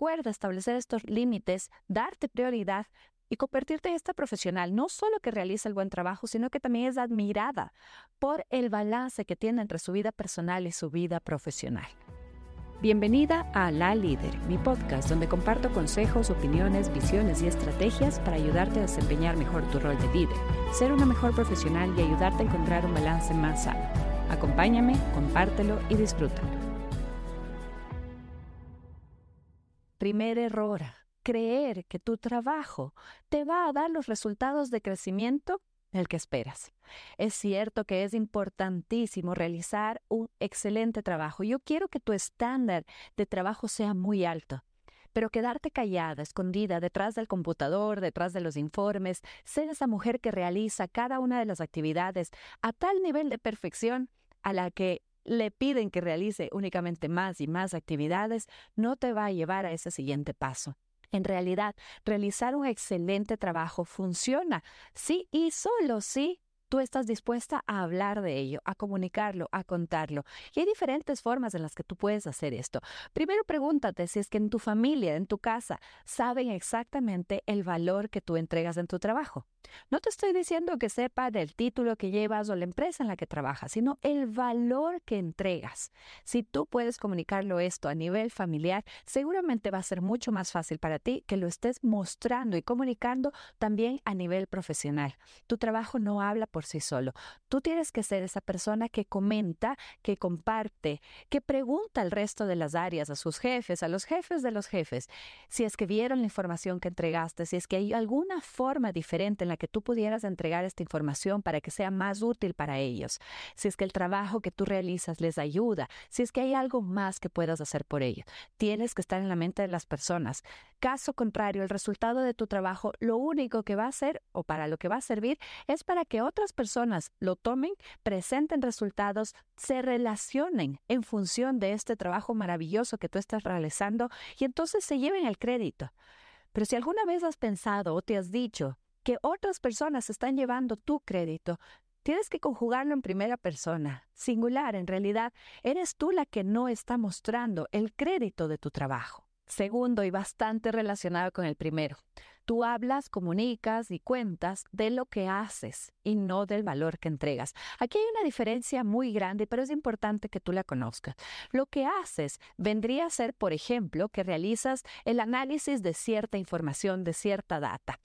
recuerda establecer estos límites, darte prioridad y convertirte en esta profesional, no solo que realiza el buen trabajo, sino que también es admirada por el balance que tiene entre su vida personal y su vida profesional. Bienvenida a La Líder, mi podcast donde comparto consejos, opiniones, visiones y estrategias para ayudarte a desempeñar mejor tu rol de líder, ser una mejor profesional y ayudarte a encontrar un balance más sano. Acompáñame, compártelo y disfrútalo. Primer error, creer que tu trabajo te va a dar los resultados de crecimiento el que esperas. Es cierto que es importantísimo realizar un excelente trabajo. Yo quiero que tu estándar de trabajo sea muy alto. Pero quedarte callada, escondida detrás del computador, detrás de los informes, ser esa mujer que realiza cada una de las actividades a tal nivel de perfección a la que le piden que realice únicamente más y más actividades, no te va a llevar a ese siguiente paso. En realidad, realizar un excelente trabajo funciona sí y solo sí tú estás dispuesta a hablar de ello, a comunicarlo, a contarlo. Y hay diferentes formas en las que tú puedes hacer esto. Primero pregúntate si es que en tu familia, en tu casa, saben exactamente el valor que tú entregas en tu trabajo. No te estoy diciendo que sepa del título que llevas o la empresa en la que trabajas, sino el valor que entregas. Si tú puedes comunicarlo esto a nivel familiar, seguramente va a ser mucho más fácil para ti que lo estés mostrando y comunicando también a nivel profesional. Tu trabajo no habla por sí solo. Tú tienes que ser esa persona que comenta, que comparte, que pregunta al resto de las áreas, a sus jefes, a los jefes de los jefes, si es que vieron la información que entregaste, si es que hay alguna forma diferente en la que tú pudieras entregar esta información para que sea más útil para ellos, si es que el trabajo que tú realizas les ayuda, si es que hay algo más que puedas hacer por ellos. Tienes que estar en la mente de las personas. Caso contrario, el resultado de tu trabajo lo único que va a hacer o para lo que va a servir es para que otras personas lo tomen, presenten resultados, se relacionen en función de este trabajo maravilloso que tú estás realizando y entonces se lleven el crédito. Pero si alguna vez has pensado o te has dicho que otras personas están llevando tu crédito, Tienes que conjugarlo en primera persona, singular. En realidad, eres tú la que no está mostrando el crédito de tu trabajo. Segundo, y bastante relacionado con el primero, tú hablas, comunicas y cuentas de lo que haces y no del valor que entregas. Aquí hay una diferencia muy grande, pero es importante que tú la conozcas. Lo que haces vendría a ser, por ejemplo, que realizas el análisis de cierta información, de cierta data.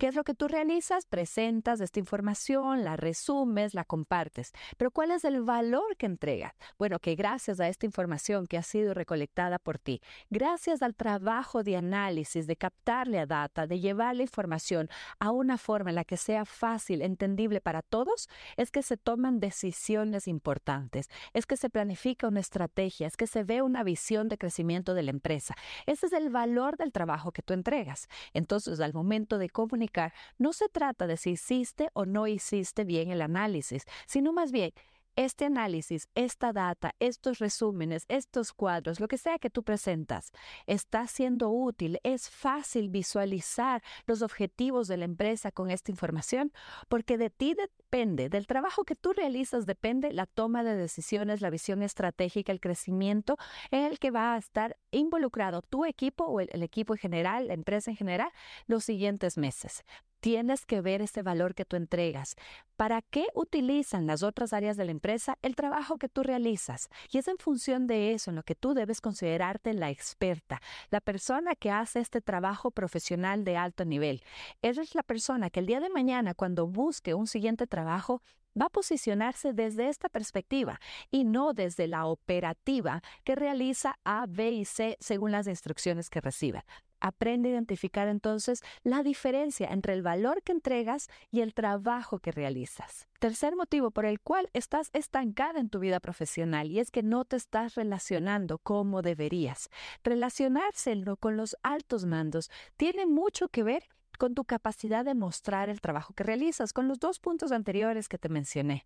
¿Qué es lo que tú realizas? Presentas esta información, la resumes, la compartes. Pero ¿cuál es el valor que entregas? Bueno, que gracias a esta información que ha sido recolectada por ti, gracias al trabajo de análisis, de captarle a data, de llevar la información a una forma en la que sea fácil, entendible para todos, es que se toman decisiones importantes, es que se planifica una estrategia, es que se ve una visión de crecimiento de la empresa. Ese es el valor del trabajo que tú entregas. Entonces, al momento de comunicar, no se trata de si hiciste o no hiciste bien el análisis, sino más bien este análisis, esta data, estos resúmenes, estos cuadros, lo que sea que tú presentas, está siendo útil, es fácil visualizar los objetivos de la empresa con esta información, porque de ti depende, del trabajo que tú realizas depende la toma de decisiones, la visión estratégica, el crecimiento en el que va a estar involucrado tu equipo o el, equipo en general, la empresa en general, los siguientes meses. Tienes que ver ese valor que tú entregas. ¿Para qué utilizan las otras áreas de la empresa el trabajo que tú realizas? Y es en función de eso en lo que tú debes considerarte la experta, la persona que hace este trabajo profesional de alto nivel. Esa es la persona que el día de mañana, cuando busque un siguiente trabajo, va a posicionarse desde esta perspectiva y no desde la operativa que realiza A, B y C según las instrucciones que reciba. Aprende a identificar entonces la diferencia entre el valor que entregas y el trabajo que realizas. Tercer motivo por el cual estás estancada en tu vida profesional y es que no te estás relacionando como deberías. Relacionarse con los altos mandos tiene mucho que ver con tu capacidad de mostrar el trabajo que realizas, con los dos puntos anteriores que te mencioné.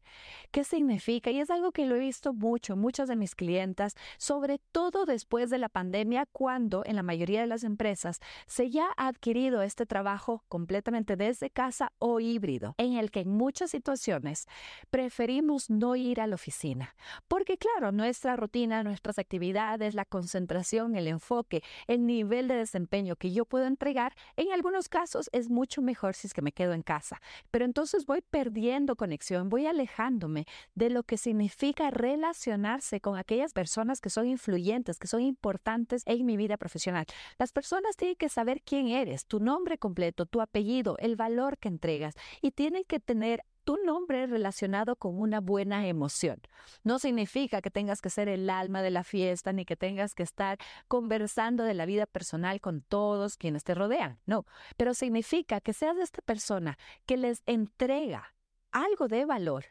¿Qué significa? Y es algo que lo he visto mucho, muchas de mis clientas, sobre todo después de la pandemia, cuando en la mayoría de las empresas se ya ha adquirido este trabajo completamente desde casa o híbrido, en el que en muchas situaciones preferimos no ir a la oficina, porque claro, nuestra rutina, nuestras actividades, la concentración, el enfoque, el nivel de desempeño que yo puedo entregar, en algunos casos es mucho mejor si es que me quedo en casa. Pero entonces voy perdiendo conexión, voy alejándome de lo que significa relacionarse con aquellas personas que son influyentes, que son importantes en mi vida profesional. Las personas tienen que saber quién eres, tu nombre completo, tu apellido, el valor que entregas y tienen que tener tu nombre relacionado con una buena emoción. No significa que tengas que ser el alma de la fiesta ni que tengas que estar conversando de la vida personal con todos quienes te rodean. No, pero significa que seas esta persona que les entrega algo de valor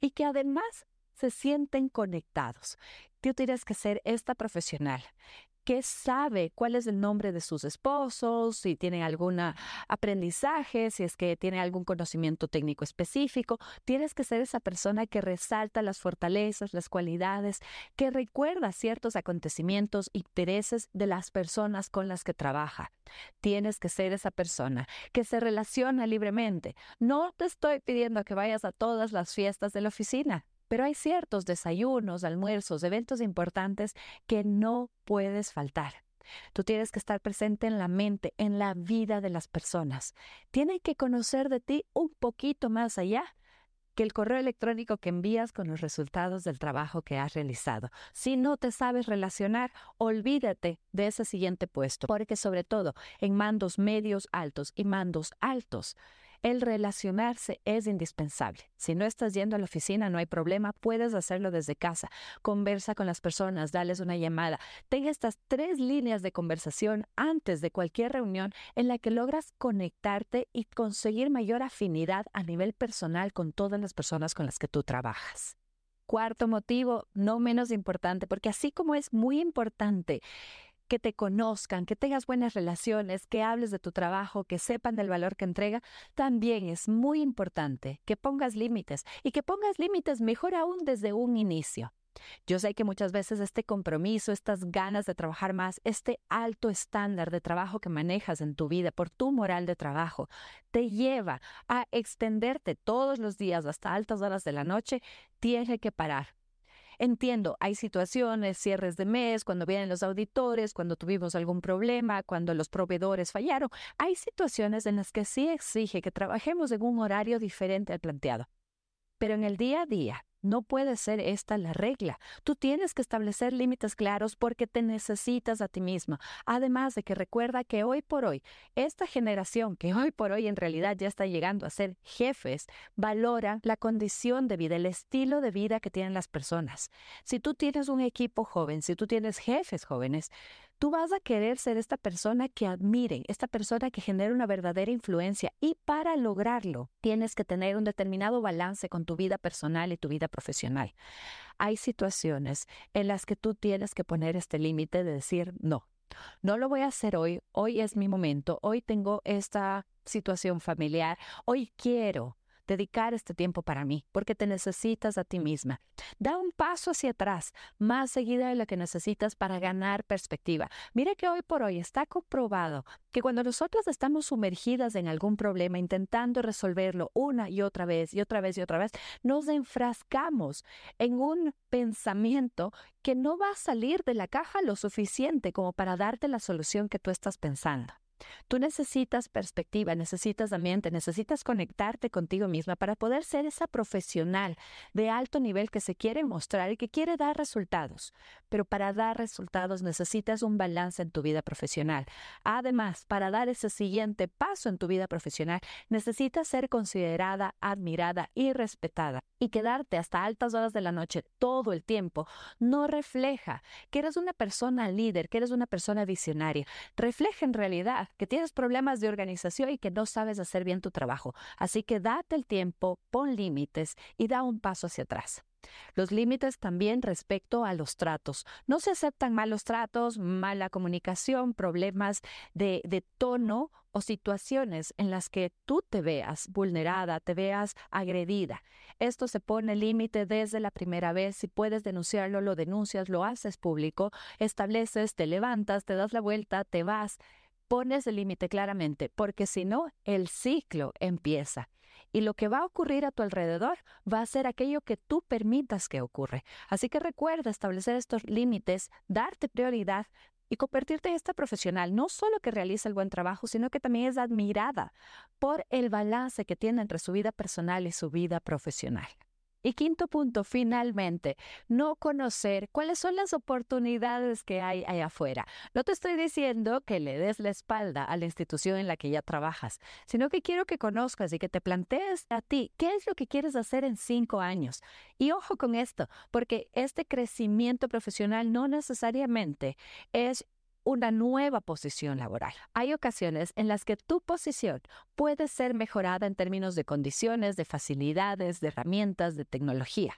y que además se sienten conectados. Tú tienes que ser esta profesional que sabe cuál es el nombre de sus esposos, si tiene algún aprendizaje, si es que tiene algún conocimiento técnico específico. Tienes que ser esa persona que resalta las fortalezas, las cualidades, que recuerda ciertos acontecimientos, intereses de las personas con las que trabaja. Tienes que ser esa persona que se relaciona libremente. No te estoy pidiendo que vayas a todas las fiestas de la oficina. Pero hay ciertos desayunos, almuerzos, eventos importantes que no puedes faltar. Tú tienes que estar presente en la mente, en la vida de las personas. Tienen que conocer de ti un poquito más allá que el correo electrónico que envías con los resultados del trabajo que has realizado. Si no te sabes relacionar, olvídate de ese siguiente puesto, porque sobre todo en mandos medios altos y mandos altos, el relacionarse es indispensable. Si no estás yendo a la oficina, no hay problema, puedes hacerlo desde casa. Conversa con las personas, dales una llamada. Tenga estas tres líneas de conversación antes de cualquier reunión en la que logras conectarte y conseguir mayor afinidad a nivel personal con todas las personas con las que tú trabajas. Cuarto motivo, no menos importante, porque así como es muy importante que te conozcan, que tengas buenas relaciones, que hables de tu trabajo, que sepan del valor que entrega, también es muy importante que pongas límites y que pongas límites mejor aún desde un inicio. Yo sé que muchas veces este compromiso, estas ganas de trabajar más, este alto estándar de trabajo que manejas en tu vida por tu moral de trabajo, te lleva a extenderte todos los días hasta altas horas de la noche, tiene que parar Entiendo, hay situaciones, cierres de mes, cuando vienen los auditores, cuando tuvimos algún problema, cuando los proveedores fallaron. Hay situaciones en las que sí exige que trabajemos en un horario diferente al planteado. Pero en el día a día, no puede ser esta la regla. Tú tienes que establecer límites claros porque te necesitas a ti misma. Además de que recuerda que hoy por hoy, esta generación que hoy por hoy en realidad ya está llegando a ser jefes, valora la condición de vida, el estilo de vida que tienen las personas. Si tú tienes un equipo joven, si tú tienes jefes jóvenes, Tú vas a querer ser esta persona que admiren, esta persona que genere una verdadera influencia y para lograrlo tienes que tener un determinado balance con tu vida personal y tu vida profesional. Hay situaciones en las que tú tienes que poner este límite de decir no. No lo voy a hacer hoy, hoy es mi momento, hoy tengo esta situación familiar, hoy quiero dedicar este tiempo para mí, porque te necesitas a ti misma. Da un paso hacia atrás, más seguida de lo que necesitas para ganar perspectiva. Mira que hoy por hoy está comprobado que cuando nosotros estamos sumergidas en algún problema, intentando resolverlo una y otra vez y otra vez y otra vez, nos enfrascamos en un pensamiento que no va a salir de la caja lo suficiente como para darte la solución que tú estás pensando. Tú necesitas perspectiva, necesitas ambiente, necesitas conectarte contigo misma para poder ser esa profesional de alto nivel que se quiere mostrar y que quiere dar resultados. Pero para dar resultados necesitas un balance en tu vida profesional. Además, para dar ese siguiente paso en tu vida profesional, necesitas ser considerada, admirada y respetada. Y quedarte hasta altas horas de la noche todo el tiempo no refleja que eres una persona líder, que eres una persona visionaria. Refleja en realidad que tienes problemas de organización y que no sabes hacer bien tu trabajo. Así que date el tiempo, pon límites y da un paso hacia atrás. Los límites también respecto a los tratos. No se aceptan malos tratos, mala comunicación, problemas de, de tono o situaciones en las que tú te veas vulnerada, te veas agredida. Esto se pone límite desde la primera vez. Si puedes denunciarlo, lo denuncias, lo haces público, estableces, te levantas, te das la vuelta, te vas pones el límite claramente, porque si no, el ciclo empieza. Y lo que va a ocurrir a tu alrededor va a ser aquello que tú permitas que ocurra. Así que recuerda establecer estos límites, darte prioridad y convertirte en esta profesional, no solo que realiza el buen trabajo, sino que también es admirada por el balance que tiene entre su vida personal y su vida profesional. Y quinto punto, finalmente, no conocer cuáles son las oportunidades que hay allá afuera. No te estoy diciendo que le des la espalda a la institución en la que ya trabajas, sino que quiero que conozcas y que te plantees a ti qué es lo que quieres hacer en cinco años. Y ojo con esto, porque este crecimiento profesional no necesariamente es una nueva posición laboral. Hay ocasiones en las que tu posición puede ser mejorada en términos de condiciones, de facilidades, de herramientas, de tecnología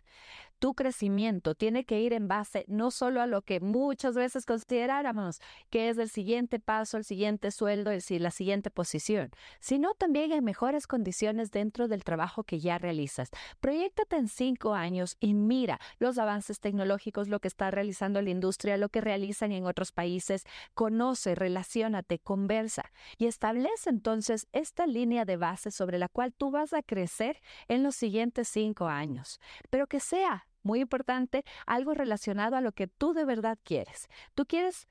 tu crecimiento tiene que ir en base no solo a lo que muchas veces consideráramos que es el siguiente paso, el siguiente sueldo, el, la siguiente posición, sino también en mejores condiciones dentro del trabajo que ya realizas. Proyectate en cinco años y mira los avances tecnológicos, lo que está realizando la industria, lo que realizan en otros países, conoce, relacionate, conversa y establece entonces esta línea de base sobre la cual tú vas a crecer en los siguientes cinco años, pero que sea muy importante, algo relacionado a lo que tú de verdad quieres. Tú quieres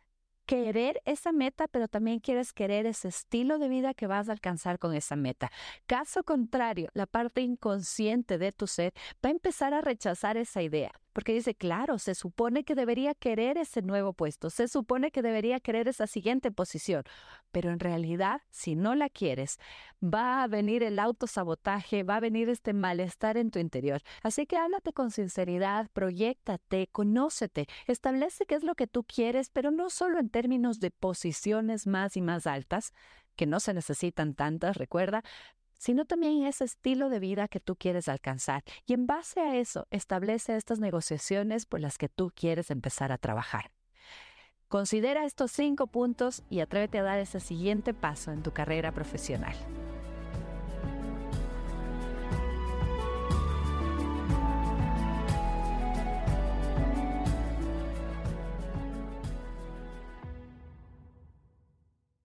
querer esa meta, pero también quieres querer ese estilo de vida que vas a alcanzar con esa meta. Caso contrario, la parte inconsciente de tu ser va a empezar a rechazar esa idea porque dice, claro, se supone que debería querer ese nuevo puesto, se supone que debería querer esa siguiente posición, pero en realidad, si no la quieres, va a venir el autosabotaje, va a venir este malestar en tu interior. Así que háblate con sinceridad, proyectate, conócete, establece qué es lo que tú quieres, pero no solo en términos de posiciones más y más altas, que no se necesitan tantas, recuerda, sino también ese estilo de vida que tú quieres alcanzar. Y en base a eso, establece estas negociaciones por las que tú quieres empezar a trabajar. Considera estos cinco puntos y atrévete a dar ese siguiente paso en tu carrera profesional.